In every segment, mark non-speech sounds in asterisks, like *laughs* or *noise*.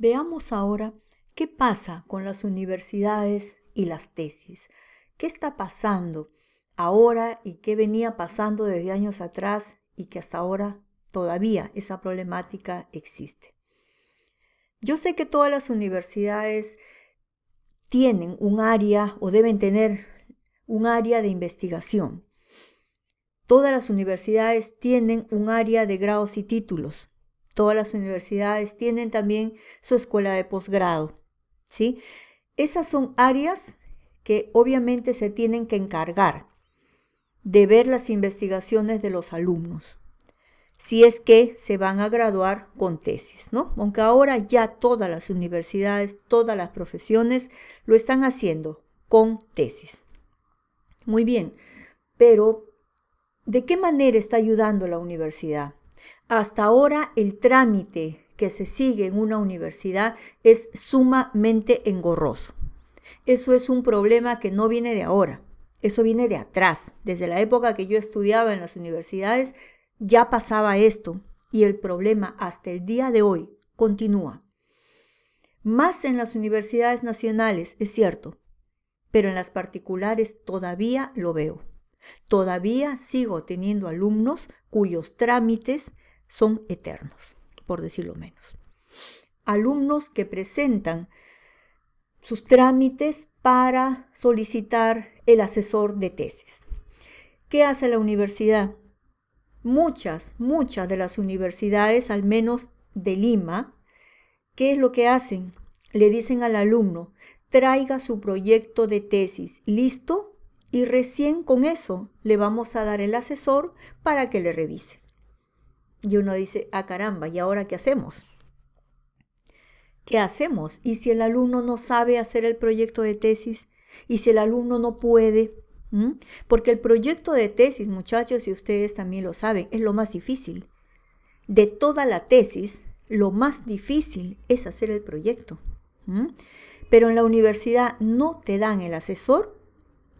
Veamos ahora qué pasa con las universidades y las tesis. ¿Qué está pasando ahora y qué venía pasando desde años atrás y que hasta ahora todavía esa problemática existe? Yo sé que todas las universidades tienen un área o deben tener un área de investigación. Todas las universidades tienen un área de grados y títulos. Todas las universidades tienen también su escuela de posgrado. ¿sí? Esas son áreas que obviamente se tienen que encargar de ver las investigaciones de los alumnos si es que se van a graduar con tesis, ¿no? Aunque ahora ya todas las universidades, todas las profesiones lo están haciendo con tesis. Muy bien, pero ¿de qué manera está ayudando la universidad? Hasta ahora el trámite que se sigue en una universidad es sumamente engorroso. Eso es un problema que no viene de ahora, eso viene de atrás. Desde la época que yo estudiaba en las universidades ya pasaba esto y el problema hasta el día de hoy continúa. Más en las universidades nacionales, es cierto, pero en las particulares todavía lo veo. Todavía sigo teniendo alumnos cuyos trámites son eternos, por decirlo menos. Alumnos que presentan sus trámites para solicitar el asesor de tesis. ¿Qué hace la universidad? muchas, muchas de las universidades, al menos de Lima, ¿qué es lo que hacen? Le dicen al alumno, traiga su proyecto de tesis listo y recién con eso le vamos a dar el asesor para que le revise. Y uno dice, ah caramba, ¿y ahora qué hacemos? ¿Qué hacemos? ¿Y si el alumno no sabe hacer el proyecto de tesis? ¿Y si el alumno no puede? Porque el proyecto de tesis, muchachos, y ustedes también lo saben, es lo más difícil. De toda la tesis, lo más difícil es hacer el proyecto. Pero en la universidad no te dan el asesor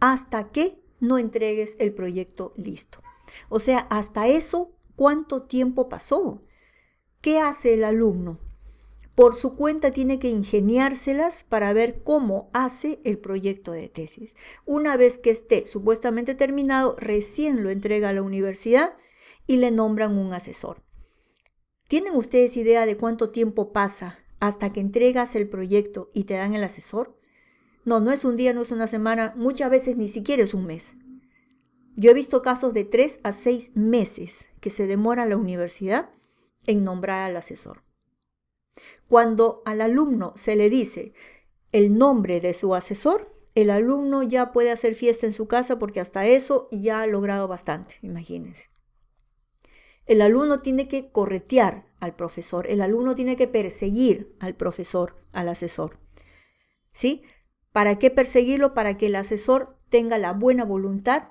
hasta que no entregues el proyecto listo. O sea, hasta eso, ¿cuánto tiempo pasó? ¿Qué hace el alumno? por su cuenta tiene que ingeniárselas para ver cómo hace el proyecto de tesis. Una vez que esté supuestamente terminado, recién lo entrega a la universidad y le nombran un asesor. ¿Tienen ustedes idea de cuánto tiempo pasa hasta que entregas el proyecto y te dan el asesor? No, no es un día, no es una semana, muchas veces ni siquiera es un mes. Yo he visto casos de tres a seis meses que se demora la universidad en nombrar al asesor. Cuando al alumno se le dice el nombre de su asesor, el alumno ya puede hacer fiesta en su casa porque hasta eso ya ha logrado bastante, imagínense. El alumno tiene que corretear al profesor, el alumno tiene que perseguir al profesor, al asesor. ¿Sí? ¿Para qué perseguirlo? Para que el asesor tenga la buena voluntad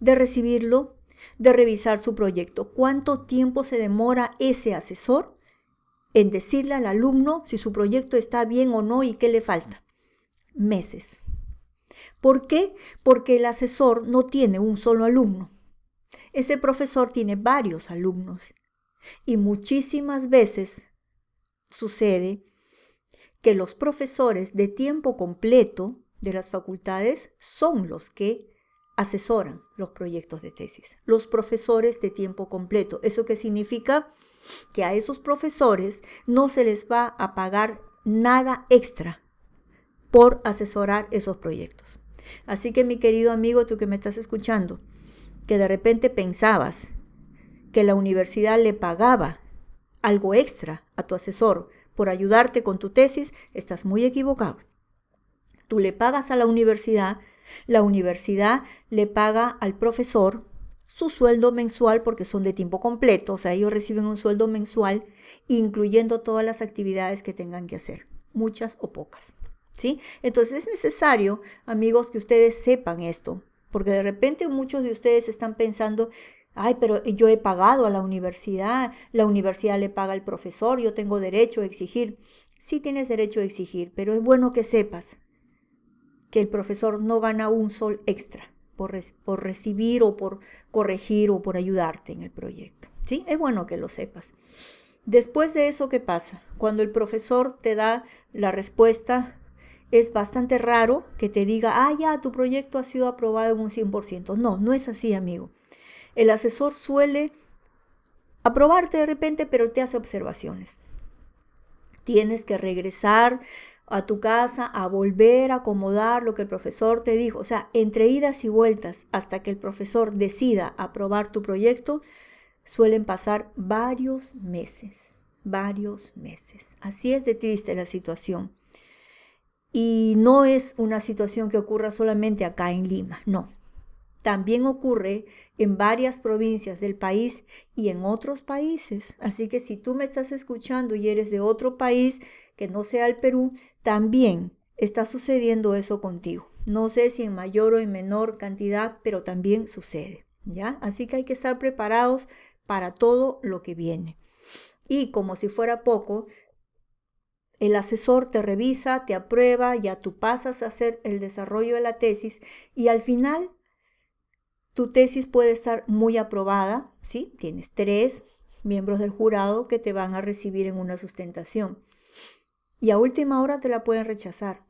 de recibirlo, de revisar su proyecto. ¿Cuánto tiempo se demora ese asesor en decirle al alumno si su proyecto está bien o no y qué le falta. Meses. ¿Por qué? Porque el asesor no tiene un solo alumno. Ese profesor tiene varios alumnos. Y muchísimas veces sucede que los profesores de tiempo completo de las facultades son los que asesoran los proyectos de tesis. Los profesores de tiempo completo. ¿Eso qué significa? que a esos profesores no se les va a pagar nada extra por asesorar esos proyectos. Así que mi querido amigo, tú que me estás escuchando, que de repente pensabas que la universidad le pagaba algo extra a tu asesor por ayudarte con tu tesis, estás muy equivocado. Tú le pagas a la universidad, la universidad le paga al profesor su sueldo mensual porque son de tiempo completo, o sea, ellos reciben un sueldo mensual incluyendo todas las actividades que tengan que hacer, muchas o pocas. ¿Sí? Entonces es necesario, amigos, que ustedes sepan esto, porque de repente muchos de ustedes están pensando, ay, pero yo he pagado a la universidad, la universidad le paga al profesor, yo tengo derecho a exigir. Sí tienes derecho a exigir, pero es bueno que sepas que el profesor no gana un sol extra por, recibir o por corregir o por ayudarte en el proyecto. ¿sí? Es bueno que lo sepas. Después de eso, ¿qué pasa? Cuando el profesor te da la respuesta, es bastante raro que te diga, ah, ya, tu proyecto ha sido aprobado en un 100%. No, no es así, amigo. El asesor suele aprobarte de repente, pero te hace observaciones. Tienes que regresar a tu casa a volver a acomodar lo que el profesor te dijo. O sea, entre idas y vueltas hasta que el profesor decida aprobar tu proyecto, suelen pasar varios meses, varios meses. Así es de triste la situación. Y no es una situación que ocurra solamente acá en Lima, no. También ocurre en varias provincias del país y en otros países. Así que si tú me estás escuchando y eres de otro país que no sea el Perú, también está sucediendo eso contigo. No sé si en mayor o en menor cantidad, pero también sucede. ¿Ya? Así que hay que estar preparados para todo lo que viene. Y como si fuera poco, el asesor te revisa, te aprueba, ya tú pasas a hacer el desarrollo de la tesis y al final tu tesis puede estar muy aprobada, ¿sí? Tienes tres miembros del jurado que te van a recibir en una sustentación. Y a última hora te la pueden rechazar.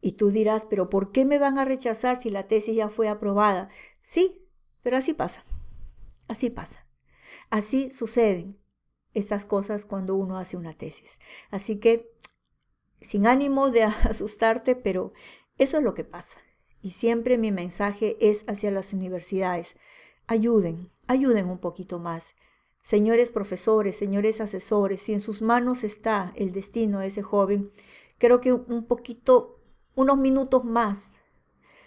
Y tú dirás, pero ¿por qué me van a rechazar si la tesis ya fue aprobada? Sí, pero así pasa. Así pasa. Así suceden estas cosas cuando uno hace una tesis. Así que, sin ánimo de *laughs* asustarte, pero eso es lo que pasa. Y siempre mi mensaje es hacia las universidades. Ayuden, ayuden un poquito más. Señores profesores, señores asesores, si en sus manos está el destino de ese joven, creo que un poquito, unos minutos más,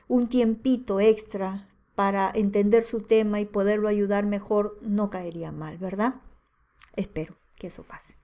un tiempito extra para entender su tema y poderlo ayudar mejor, no caería mal, ¿verdad? Espero que eso pase.